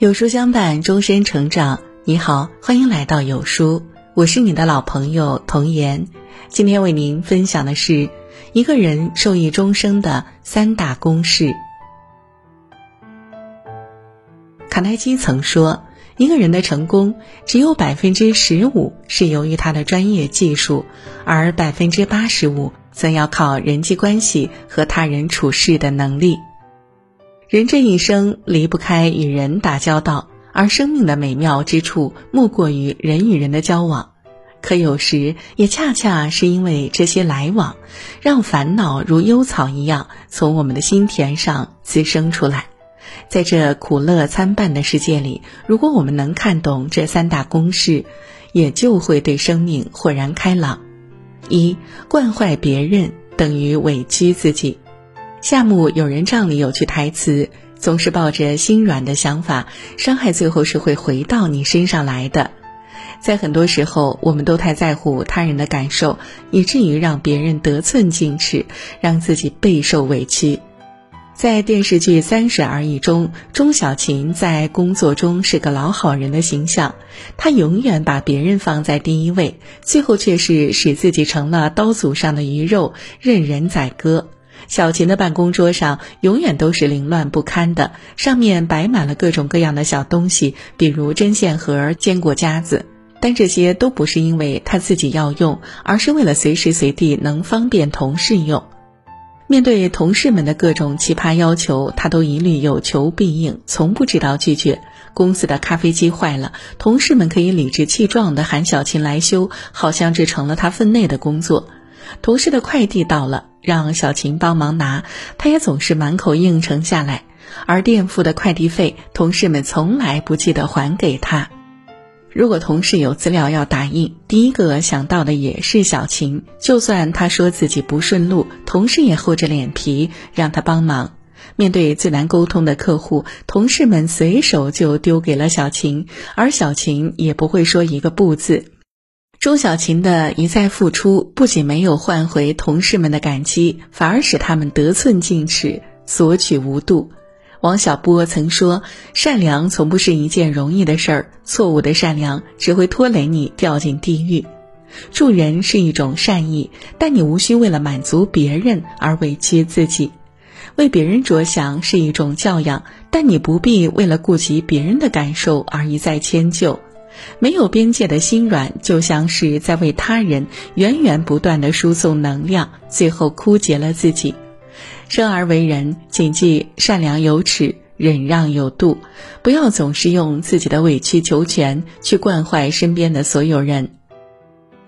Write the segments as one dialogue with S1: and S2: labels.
S1: 有书相伴，终身成长。你好，欢迎来到有书，我是你的老朋友童言。今天为您分享的是一个人受益终生的三大公式。卡耐基曾说，一个人的成功只有百分之十五是由于他的专业技术，而百分之八十五则要靠人际关系和他人处事的能力。人这一生离不开与人打交道，而生命的美妙之处莫过于人与人的交往。可有时也恰恰是因为这些来往，让烦恼如幽草一样从我们的心田上滋生出来。在这苦乐参半的世界里，如果我们能看懂这三大公式，也就会对生命豁然开朗。一惯坏别人等于委屈自己。夏目友人帐里有句台词：“总是抱着心软的想法，伤害最后是会回到你身上来的。”在很多时候，我们都太在乎他人的感受，以至于让别人得寸进尺，让自己备受委屈。在电视剧《三十而已》中，钟小琴在工作中是个老好人的形象，她永远把别人放在第一位，最后却是使自己成了刀俎上的鱼肉，任人宰割。小琴的办公桌上永远都是凌乱不堪的，上面摆满了各种各样的小东西，比如针线盒、坚果夹子。但这些都不是因为他自己要用，而是为了随时随地能方便同事用。面对同事们的各种奇葩要求，他都一律有求必应，从不知道拒绝。公司的咖啡机坏了，同事们可以理直气壮地喊小琴来修，好像这成了他分内的工作。同事的快递到了，让小琴帮忙拿，他也总是满口应承下来。而垫付的快递费，同事们从来不记得还给他。如果同事有资料要打印，第一个想到的也是小琴。就算他说自己不顺路，同事也厚着脸皮让他帮忙。面对最难沟通的客户，同事们随手就丢给了小琴，而小琴也不会说一个不字。钟小琴的一再付出，不仅没有换回同事们的感激，反而使他们得寸进尺、索取无度。王小波曾说：“善良从不是一件容易的事儿，错误的善良只会拖累你掉进地狱。助人是一种善意，但你无需为了满足别人而委屈自己；为别人着想是一种教养，但你不必为了顾及别人的感受而一再迁就。”没有边界的心软，就像是在为他人源源不断的输送能量，最后枯竭了自己。生而为人，谨记善良有尺，忍让有度，不要总是用自己的委曲求全去惯坏身边的所有人。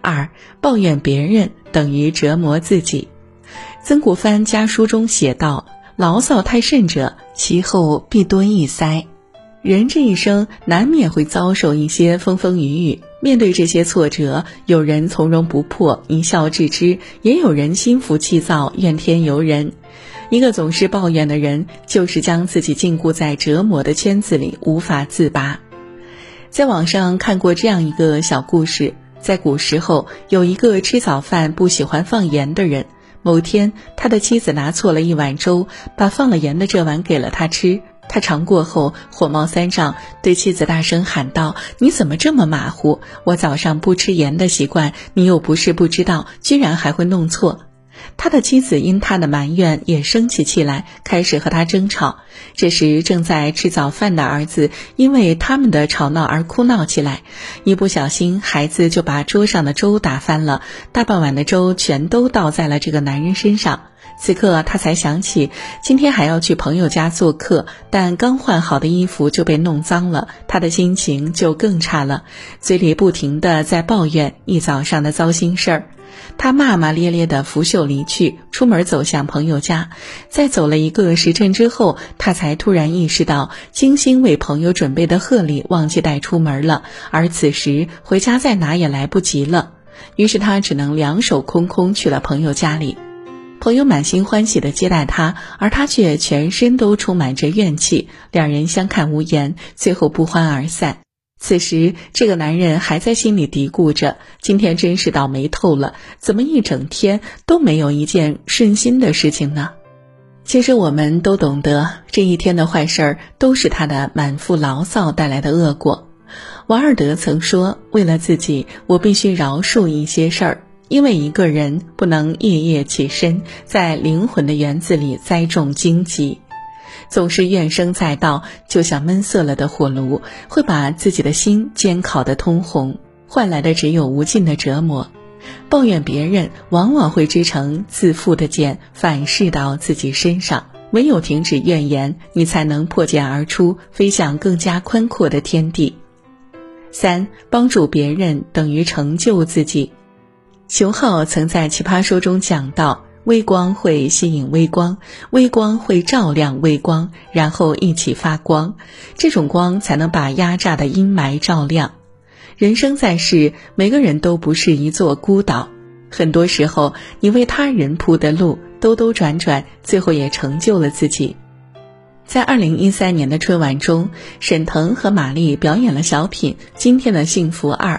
S1: 二，抱怨别人等于折磨自己。曾国藩家书中写道：“牢骚太甚者，其后必多一塞。”人这一生难免会遭受一些风风雨雨，面对这些挫折，有人从容不迫，一笑置之；也有人心浮气躁，怨天尤人。一个总是抱怨的人，就是将自己禁锢在折磨的圈子里，无法自拔。在网上看过这样一个小故事：在古时候，有一个吃早饭不喜欢放盐的人。某天，他的妻子拿错了一碗粥，把放了盐的这碗给了他吃。他尝过后火冒三丈，对妻子大声喊道：“你怎么这么马虎？我早上不吃盐的习惯，你又不是不知道，居然还会弄错。”他的妻子因他的埋怨也生起气来，开始和他争吵。这时正在吃早饭的儿子因为他们的吵闹而哭闹起来，一不小心孩子就把桌上的粥打翻了，大半碗的粥全都倒在了这个男人身上。此刻他才想起今天还要去朋友家做客，但刚换好的衣服就被弄脏了，他的心情就更差了，嘴里不停的在抱怨一早上的糟心事儿。他骂骂咧咧的拂袖离去，出门走向朋友家。在走了一个时辰之后，他才突然意识到精心为朋友准备的贺礼忘记带出门了，而此时回家再拿也来不及了。于是他只能两手空空去了朋友家里。朋友满心欢喜地接待他，而他却全身都充满着怨气。两人相看无言，最后不欢而散。此时，这个男人还在心里嘀咕着：“今天真是倒霉透了，怎么一整天都没有一件顺心的事情呢？”其实我们都懂得，这一天的坏事儿都是他的满腹牢骚带来的恶果。王尔德曾说：“为了自己，我必须饶恕一些事儿，因为一个人不能夜夜起身，在灵魂的园子里栽种荆棘。总是怨声载道，就像闷涩了的火炉，会把自己的心煎烤得通红，换来的只有无尽的折磨。”抱怨别人，往往会织成自负的茧，反噬到自己身上。唯有停止怨言，你才能破茧而出，飞向更加宽阔的天地。三，帮助别人等于成就自己。熊浩曾在《奇葩说》中讲到：微光会吸引微光，微光会照亮微光，然后一起发光，这种光才能把压榨的阴霾照亮。人生在世，每个人都不是一座孤岛。很多时候，你为他人铺的路，兜兜转转，最后也成就了自己。在二零一三年的春晚中，沈腾和马丽表演了小品《今天的幸福二》。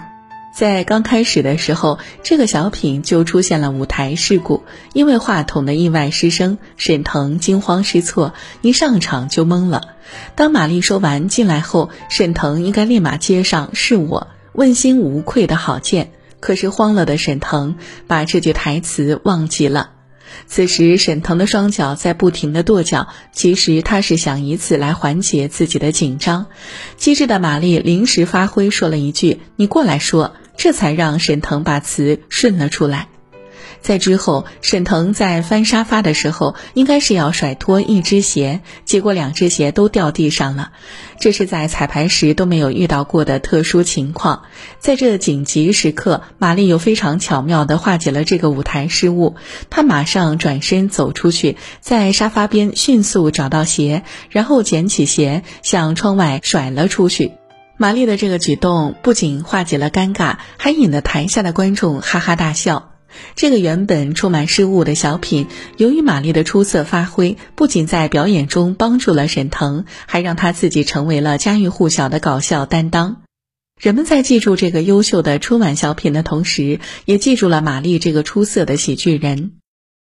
S1: 在刚开始的时候，这个小品就出现了舞台事故，因为话筒的意外失声，沈腾惊慌失措，一上场就懵了。当马丽说完进来后，沈腾应该立马接上“是我”。问心无愧的好剑，可是慌了的沈腾把这句台词忘记了。此时沈腾的双脚在不停的跺脚，其实他是想以此来缓解自己的紧张。机智的玛丽临时发挥，说了一句：“你过来说”，这才让沈腾把词顺了出来。在之后，沈腾在翻沙发的时候，应该是要甩脱一只鞋，结果两只鞋都掉地上了。这是在彩排时都没有遇到过的特殊情况。在这紧急时刻，玛丽又非常巧妙地化解了这个舞台失误。她马上转身走出去，在沙发边迅速找到鞋，然后捡起鞋向窗外甩了出去。玛丽的这个举动不仅化解了尴尬，还引得台下的观众哈哈大笑。这个原本充满失误的小品，由于玛丽的出色发挥，不仅在表演中帮助了沈腾，还让他自己成为了家喻户晓的搞笑担当。人们在记住这个优秀的春晚小品的同时，也记住了玛丽这个出色的喜剧人。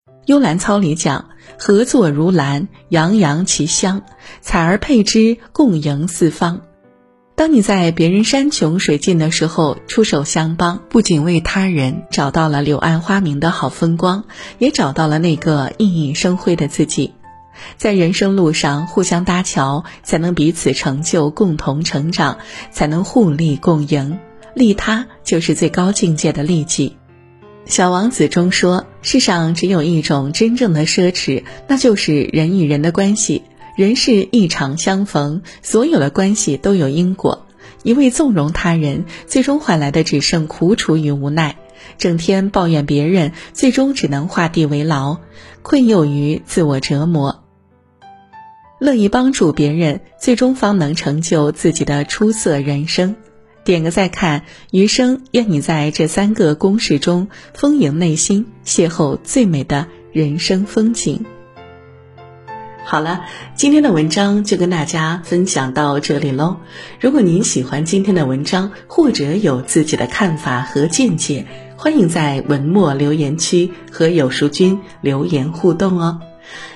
S1: 《幽兰操》里讲：“合作如兰，洋洋其香；采而配之，共迎四方。”当你在别人山穷水尽的时候出手相帮，不仅为他人找到了柳暗花明的好风光，也找到了那个熠熠生辉的自己。在人生路上互相搭桥，才能彼此成就，共同成长，才能互利共赢。利他就是最高境界的利己。《小王子》中说：“世上只有一种真正的奢侈，那就是人与人的关系。”人是一场相逢，所有的关系都有因果。一味纵容他人，最终换来的只剩苦楚与无奈；整天抱怨别人，最终只能画地为牢，困囿于自我折磨。乐意帮助别人，最终方能成就自己的出色人生。点个再看，余生愿你在这三个公式中丰盈内心，邂逅最美的人生风景。好了，今天的文章就跟大家分享到这里喽。如果您喜欢今天的文章，或者有自己的看法和见解，欢迎在文末留言区和有书君留言互动哦。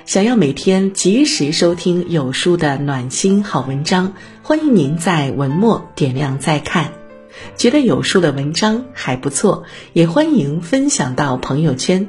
S1: 想要每天及时收听有书的暖心好文章，欢迎您在文末点亮再看。觉得有书的文章还不错，也欢迎分享到朋友圈。